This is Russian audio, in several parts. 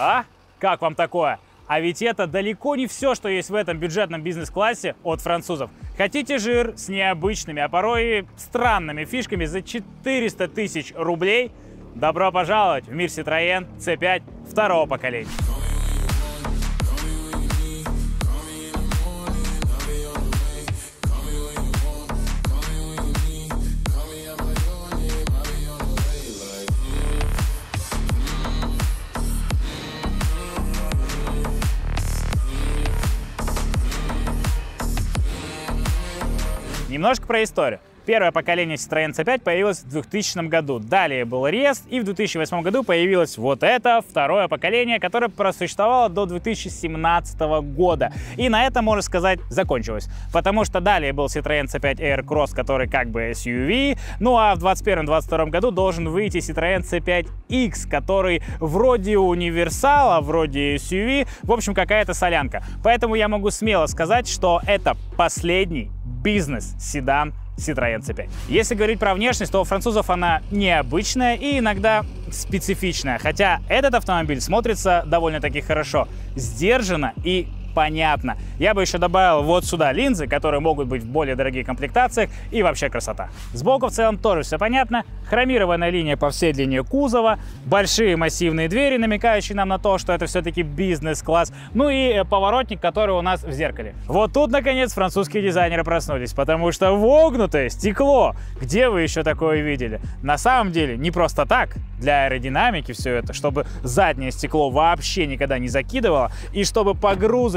А? Как вам такое? А ведь это далеко не все, что есть в этом бюджетном бизнес-классе от французов. Хотите жир с необычными, а порой и странными фишками за 400 тысяч рублей? Добро пожаловать в мир Citroën C5 второго поколения. Немножко про историю. Первое поколение Citroёn C5 появилось в 2000 году. Далее был Рест, и в 2008 году появилось вот это, второе поколение, которое просуществовало до 2017 года. И на этом, можно сказать, закончилось. Потому что далее был Citroёn C5 Air Cross, который как бы SUV. Ну а в 2021-2022 году должен выйти Citroёn C5X, который вроде универсала, вроде SUV. В общем, какая-то солянка. Поэтому я могу смело сказать, что это последний бизнес-седан Citroёn C5. Если говорить про внешность, то у французов она необычная и иногда специфичная. Хотя этот автомобиль смотрится довольно-таки хорошо, сдержанно и понятно. Я бы еще добавил вот сюда линзы, которые могут быть в более дорогих комплектациях и вообще красота. Сбоку в целом тоже все понятно. Хромированная линия по всей длине кузова, большие массивные двери, намекающие нам на то, что это все-таки бизнес-класс, ну и э, поворотник, который у нас в зеркале. Вот тут, наконец, французские дизайнеры проснулись, потому что вогнутое стекло, где вы еще такое видели? На самом деле, не просто так, для аэродинамики все это, чтобы заднее стекло вообще никогда не закидывало, и чтобы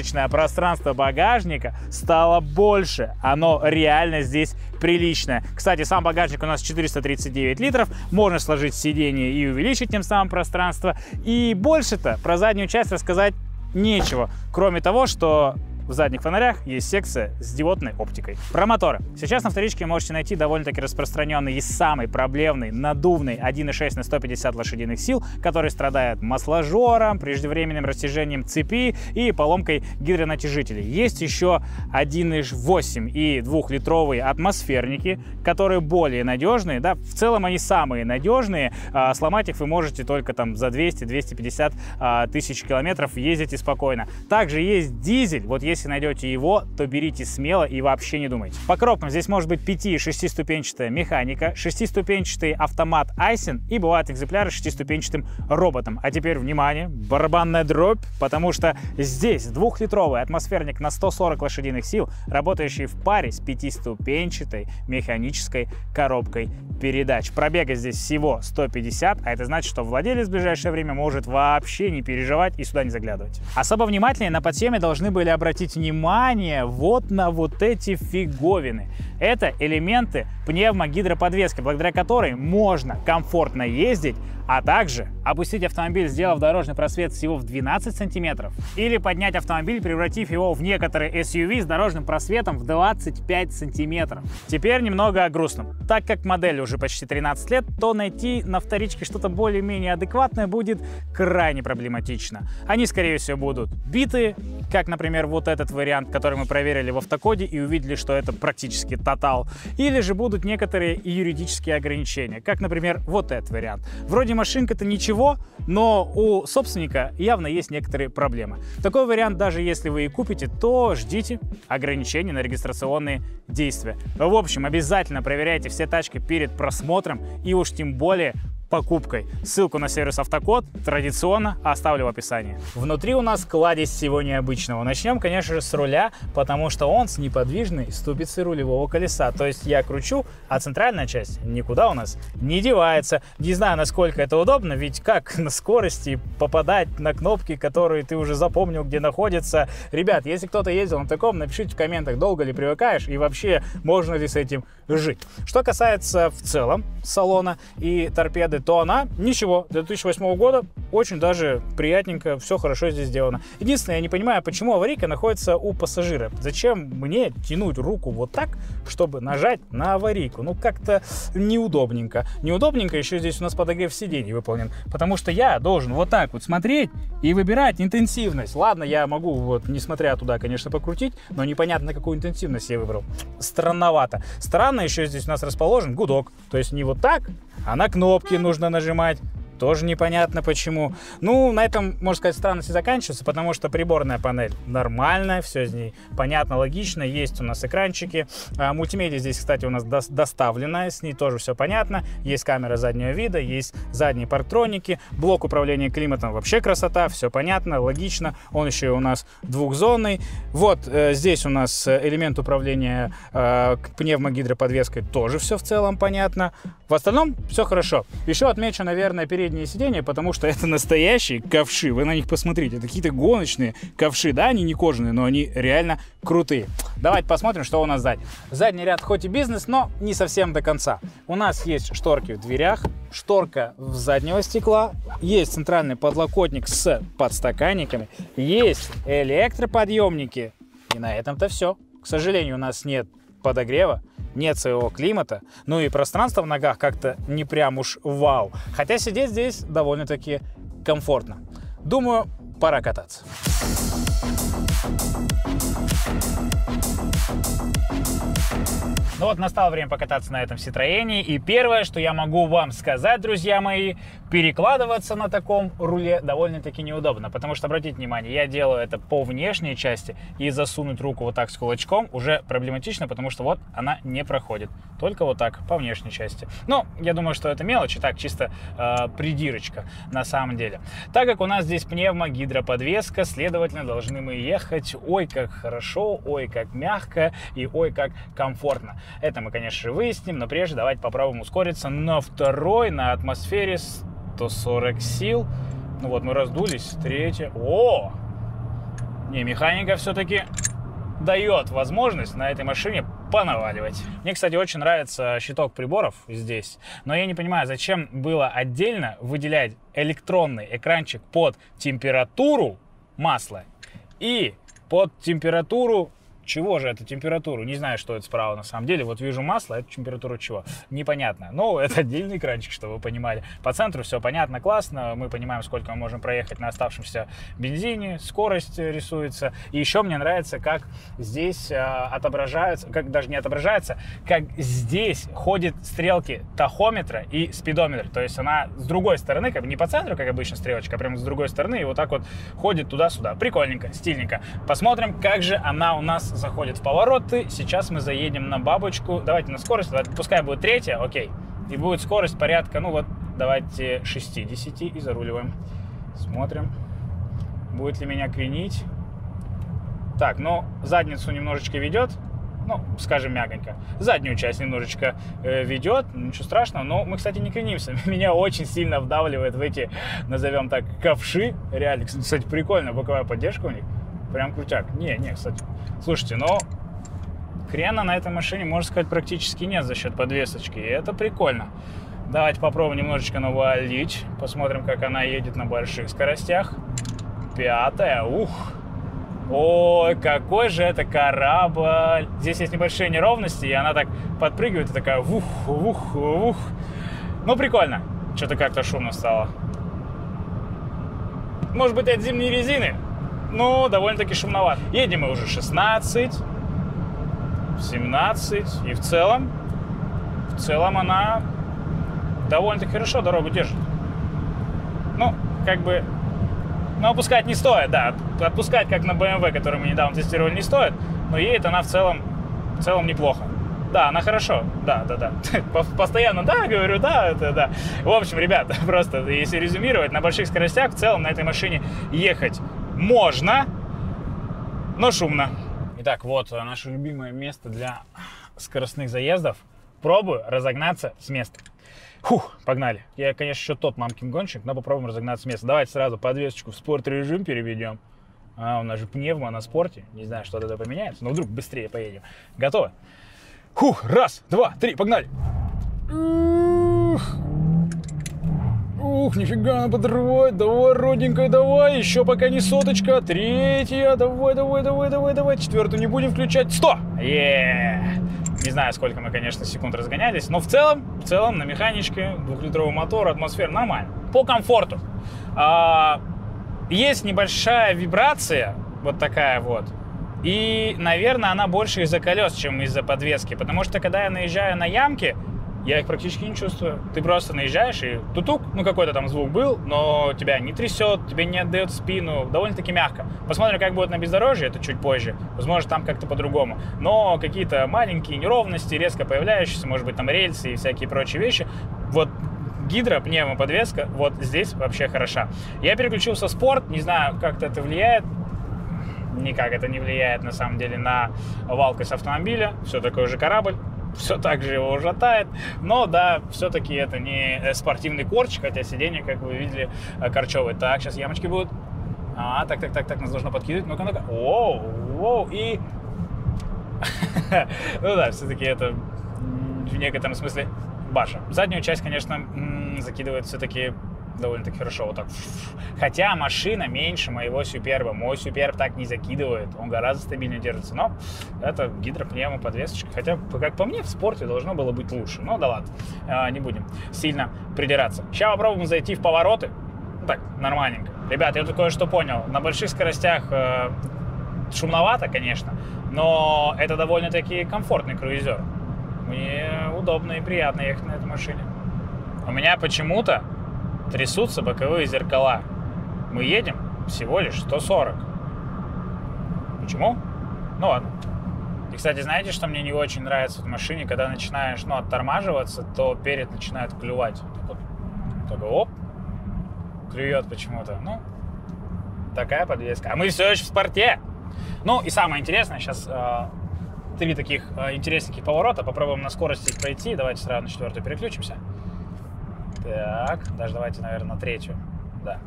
погрузочное пространство багажника стало больше. Оно реально здесь приличное. Кстати, сам багажник у нас 439 литров, можно сложить сиденье и увеличить тем самым пространство. И больше-то про заднюю часть рассказать нечего, кроме того, что в задних фонарях есть секция с диодной оптикой. Про моторы. Сейчас на вторичке можете найти довольно-таки распространенный и самый проблемный надувный 1.6 на 150 лошадиных сил, который страдает масложором, преждевременным растяжением цепи и поломкой гидронатяжителей. Есть еще 1.8 и 2-литровые атмосферники, которые более надежные. Да, в целом они самые надежные. А, сломать их вы можете только там за 200-250 а, тысяч километров ездите спокойно. Также есть дизель. Вот есть если найдете его, то берите смело и вообще не думайте. По коробкам здесь может быть 5 и 6-ступенчатая механика, 6-ступенчатый автомат Айсен и бывают экземпляры с 6-ступенчатым роботом. А теперь, внимание, барабанная дробь, потому что здесь двухлитровый атмосферник на 140 лошадиных сил, работающий в паре с 5-ступенчатой механической коробкой передач. Пробега здесь всего 150, а это значит, что владелец в ближайшее время может вообще не переживать и сюда не заглядывать. Особо внимательнее на подсъеме должны были обратить обратить внимание вот на вот эти фиговины. Это элементы пневмогидроподвески, благодаря которой можно комфортно ездить, а также опустить автомобиль, сделав дорожный просвет всего в 12 сантиметров, или поднять автомобиль, превратив его в некоторые SUV с дорожным просветом в 25 сантиметров. Теперь немного о грустном. Так как модель уже почти 13 лет, то найти на вторичке что-то более-менее адекватное будет крайне проблематично. Они, скорее всего, будут битые, как, например, вот этот вариант, который мы проверили в автокоде и увидели, что это практически тотал. Или же будут некоторые юридические ограничения, как, например, вот этот вариант. Вроде машинка-то ничего, но у собственника явно есть некоторые проблемы. Такой вариант, даже если вы и купите, то ждите ограничений на регистрационные действия. В общем, обязательно проверяйте все тачки перед просмотром и уж тем более покупкой. Ссылку на сервис Автокод традиционно оставлю в описании. Внутри у нас кладезь всего необычного. Начнем, конечно же, с руля, потому что он с неподвижной ступицей рулевого колеса. То есть я кручу, а центральная часть никуда у нас не девается. Не знаю, насколько это удобно, ведь как на скорости попадать на кнопки, которые ты уже запомнил, где находятся. Ребят, если кто-то ездил на таком, напишите в комментах, долго ли привыкаешь и вообще можно ли с этим жить. Что касается в целом салона и торпеды, то она ничего. Для 2008 года очень даже приятненько, все хорошо здесь сделано. Единственное, я не понимаю, почему аварийка находится у пассажира. Зачем мне тянуть руку вот так, чтобы нажать на аварийку? Ну, как-то неудобненько. Неудобненько еще здесь у нас подогрев сидений выполнен, потому что я должен вот так вот смотреть и выбирать интенсивность. Ладно, я могу вот, несмотря туда, конечно, покрутить, но непонятно, какую интенсивность я выбрал. Странновато. Странно еще здесь у нас расположен гудок. То есть не вот так, а на кнопки нужно нажимать. Тоже непонятно почему. Ну, на этом, можно сказать, странности заканчиваются, потому что приборная панель нормальная, все с ней понятно, логично, есть у нас экранчики. А, мультимедиа здесь, кстати, у нас до доставленная, с ней тоже все понятно. Есть камера заднего вида, есть задние парктроники, блок управления климатом вообще красота, все понятно, логично. Он еще у нас двухзонный. Вот э, здесь у нас элемент управления э, пневмогидроподвеской, тоже все в целом понятно. В остальном все хорошо. Еще отмечу, наверное, передние сиденья, потому что это настоящие ковши. Вы на них посмотрите. Это какие-то гоночные ковши. Да, они не кожаные, но они реально крутые. Давайте посмотрим, что у нас сзади. Задний ряд хоть и бизнес, но не совсем до конца. У нас есть шторки в дверях, шторка в заднего стекла, есть центральный подлокотник с подстаканниками, есть электроподъемники. И на этом-то все. К сожалению, у нас нет подогрева, нет своего климата, ну и пространство в ногах как-то не прям уж вау. Хотя сидеть здесь довольно-таки комфортно. Думаю, пора кататься. Ну вот настало время покататься на этом Citroёне. И первое, что я могу вам сказать, друзья мои, перекладываться на таком руле довольно-таки неудобно. Потому что, обратите внимание, я делаю это по внешней части. И засунуть руку вот так с кулачком уже проблематично, потому что вот она не проходит. Только вот так, по внешней части. Но я думаю, что это мелочь, и так чисто э, придирочка на самом деле. Так как у нас здесь пневмогидроподвеска, следовательно, должны мы ехать ой как хорошо, ой как мягко и ой как комфортно. Это мы, конечно же, выясним, но прежде давайте попробуем ускориться на второй, на атмосфере 140 сил. Ну вот, мы раздулись, третья. О! Не, механика все-таки дает возможность на этой машине понаваливать. Мне, кстати, очень нравится щиток приборов здесь, но я не понимаю, зачем было отдельно выделять электронный экранчик под температуру масла и под температуру чего же это температуру? Не знаю, что это справа на самом деле. Вот вижу масло, это температура чего? Непонятно. Но это отдельный экранчик, чтобы вы понимали. По центру все понятно, классно. Мы понимаем, сколько мы можем проехать на оставшемся бензине. Скорость рисуется. И еще мне нравится, как здесь а, отображаются, как даже не отображается, как здесь ходят стрелки тахометра и спидометра. То есть она с другой стороны, как бы не по центру, как обычно стрелочка, а прямо с другой стороны. И вот так вот ходит туда-сюда. Прикольненько, стильненько. Посмотрим, как же она у нас заходит в повороты. Сейчас мы заедем на бабочку. Давайте на скорость, давайте, пускай будет третья, окей. И будет скорость порядка, ну вот, давайте 60 и заруливаем. Смотрим, будет ли меня кренить. Так, ну, задницу немножечко ведет, ну, скажем, мягонько. Заднюю часть немножечко э, ведет, ничего страшного, но мы, кстати, не кренимся. Меня очень сильно вдавливает в эти, назовем так, ковши. Реально, кстати, прикольно, боковая поддержка у них. Прям крутяк. Не, не, кстати. Слушайте, но крена на этой машине, можно сказать, практически нет за счет подвесочки. И это прикольно. Давайте попробуем немножечко навалить. Посмотрим, как она едет на больших скоростях. Пятая. Ух. Ой, какой же это корабль. Здесь есть небольшие неровности, и она так подпрыгивает и такая ух, ух, ух. Ну, прикольно. Что-то как-то шумно стало. Может быть, от зимней резины? Ну, довольно-таки шумновато. Едем мы уже 16, 17, и в целом, в целом она довольно-таки хорошо дорогу держит. Ну, как бы, ну, опускать не стоит, да. Отпускать, как на BMW, который мы недавно тестировали, не стоит, но едет она в целом, в целом неплохо. Да, она хорошо. Да, да, да. Постоянно да, говорю, да, это да. В общем, ребята, просто если резюмировать, на больших скоростях в целом на этой машине ехать можно, но шумно. Итак, вот наше любимое место для скоростных заездов. Пробую разогнаться с места. Фух, погнали. Я, конечно, еще тот мамкин гонщик, но попробуем разогнаться с места. Давайте сразу подвесочку в спорт-режим переведем. А, у нас же пневма на спорте. Не знаю, что тогда поменяется, но вдруг быстрее поедем. Готовы? Фух, раз, два, три, погнали. Ух. Ух, нифига она подрывает. Давай, родненькая, давай. Еще пока не соточка. Третья. Давай, давай, давай, давай, давай. Четвертую не будем включать. Сто! Е! Не знаю, сколько мы, конечно, секунд разгонялись, но в целом, в целом на механичке, двухлитровый мотор, атмосфера нормально. По комфорту. А, есть небольшая вибрация, вот такая вот. И, наверное, она больше из-за колес, чем из-за подвески. Потому что, когда я наезжаю на ямки, я их практически не чувствую. Ты просто наезжаешь и тутук, ну какой-то там звук был, но тебя не трясет, тебе не отдает спину, довольно-таки мягко. Посмотрим, как будет на бездорожье, это чуть позже. Возможно, там как-то по-другому. Но какие-то маленькие неровности, резко появляющиеся, может быть, там рельсы и всякие прочие вещи, вот гидро, пневмоподвеска, вот здесь вообще хороша. Я переключился в спорт, не знаю, как это влияет, никак это не влияет на самом деле на валкость автомобиля, все такой же корабль, все так же его ужатает. Но да, все-таки это не спортивный корч, хотя сиденье, как вы видели, корчевое. Так, сейчас ямочки будут. А, так, так, так, так, нас должно подкидывать. Ну-ка, ну-ка. Оу, оу, и... ну да, все-таки это в некотором смысле баша. Заднюю часть, конечно, закидывает все-таки довольно-таки хорошо вот так. Хотя машина меньше моего Суперба. Мой Суперб так не закидывает, он гораздо стабильнее держится. Но это гидропневмо подвесочка. Хотя, как по мне, в спорте должно было быть лучше. Но да ладно, а, не будем сильно придираться. Сейчас попробуем зайти в повороты. Ну, так, нормальненько. Ребят, я тут кое-что понял. На больших скоростях э, шумновато, конечно, но это довольно-таки комфортный круизер. Мне удобно и приятно ехать на этой машине. У меня почему-то трясутся боковые зеркала. Мы едем всего лишь 140. Почему? Ну ладно. И, кстати, знаете, что мне не очень нравится в машине, когда начинаешь, ну, оттормаживаться, то перед начинает клювать. Так вот, такой, оп, клюет почему-то. Ну, такая подвеска. А мы все еще в спорте. Ну, и самое интересное, сейчас э, три таких э, интересненьких поворота. Попробуем на скорости их пройти. Давайте сразу на четвертую переключимся. Так, даже давайте, наверное, на третью. Да.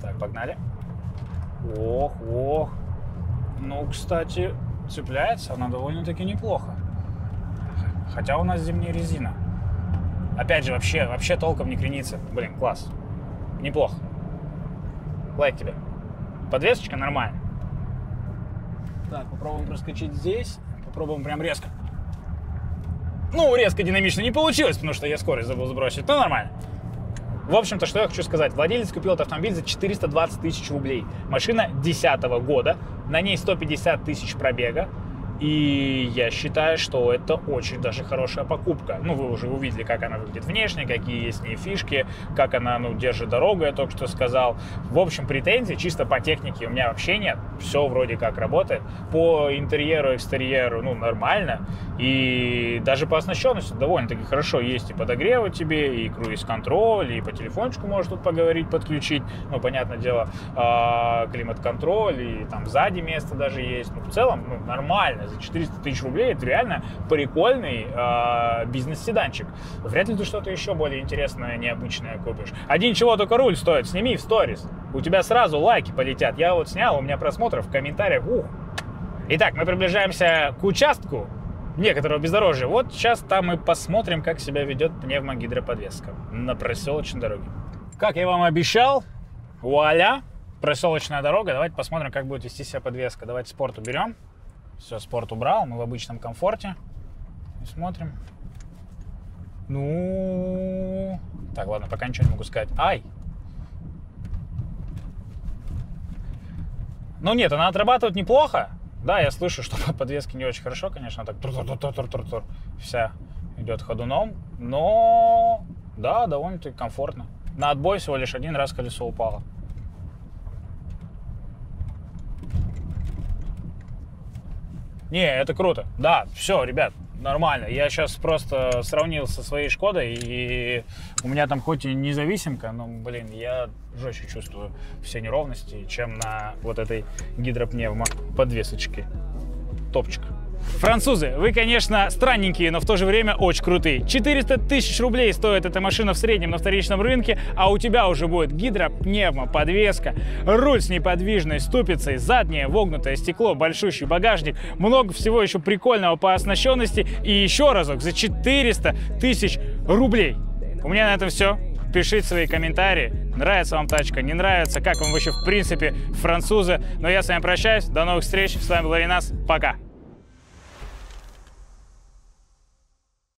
Так, погнали. Ох, ох. Ну, кстати, цепляется она довольно-таки неплохо. Хотя у нас зимняя резина. Опять же, вообще, вообще толком не кренится. Блин, класс. Неплохо. Лайк тебе. Подвесочка нормальная. Так, попробуем проскочить здесь. Попробуем прям резко. Ну, резко динамично не получилось, потому что я скорость забыл сбросить. Но нормально. В общем-то, что я хочу сказать. Владелец купил этот автомобиль за 420 тысяч рублей. Машина 2010 года, на ней 150 тысяч пробега. И я считаю, что это очень даже хорошая покупка. Ну, вы уже увидели, как она выглядит внешне, какие есть в ней фишки, как она, ну, держит дорогу, я только что сказал. В общем, претензий чисто по технике у меня вообще нет. Все вроде как работает. По интерьеру, экстерьеру, ну, нормально. И даже по оснащенности довольно-таки хорошо. Есть и подогревы тебе, и круиз-контроль, и по телефончику можешь тут поговорить, подключить. Ну, понятное дело, а, климат-контроль, и там сзади место даже есть. Ну, в целом, ну, нормально за 400 тысяч рублей это реально прикольный э, бизнес-седанчик. Вряд ли ты что-то еще более интересное, необычное купишь. Один чего только руль стоит, сними в сторис. У тебя сразу лайки полетят. Я вот снял, у меня просмотров в комментариях. Ух. Итак, мы приближаемся к участку некоторого бездорожья. Вот сейчас там мы посмотрим, как себя ведет пневмогидроподвеска на проселочной дороге. Как я вам обещал, вуаля, проселочная дорога. Давайте посмотрим, как будет вести себя подвеска. Давайте спорт уберем. Все, спорт убрал, мы в обычном комфорте. Смотрим. Ну... Так, ладно, пока ничего не могу сказать. Ай! Ну нет, она отрабатывает неплохо. Да, я слышу, что по подвеске не очень хорошо, конечно, так тур тур тур тур тур тур вся идет ходуном, но да, довольно-таки комфортно. На отбой всего лишь один раз колесо упало. Не, это круто. Да, все, ребят, нормально. Я сейчас просто сравнил со своей Шкодой, и у меня там хоть и независимка, но, блин, я жестче чувствую все неровности, чем на вот этой гидропневмо подвесочке. Топчик. Французы, вы, конечно, странненькие, но в то же время очень крутые. 400 тысяч рублей стоит эта машина в среднем на вторичном рынке, а у тебя уже будет гидропневмо, подвеска, руль с неподвижной ступицей, заднее вогнутое стекло, большущий багажник, много всего еще прикольного по оснащенности и еще разок за 400 тысяч рублей. У меня на этом все. Пишите свои комментарии, нравится вам тачка, не нравится, как вам вообще в принципе французы. Но я с вами прощаюсь, до новых встреч, с вами был Ларинас, пока!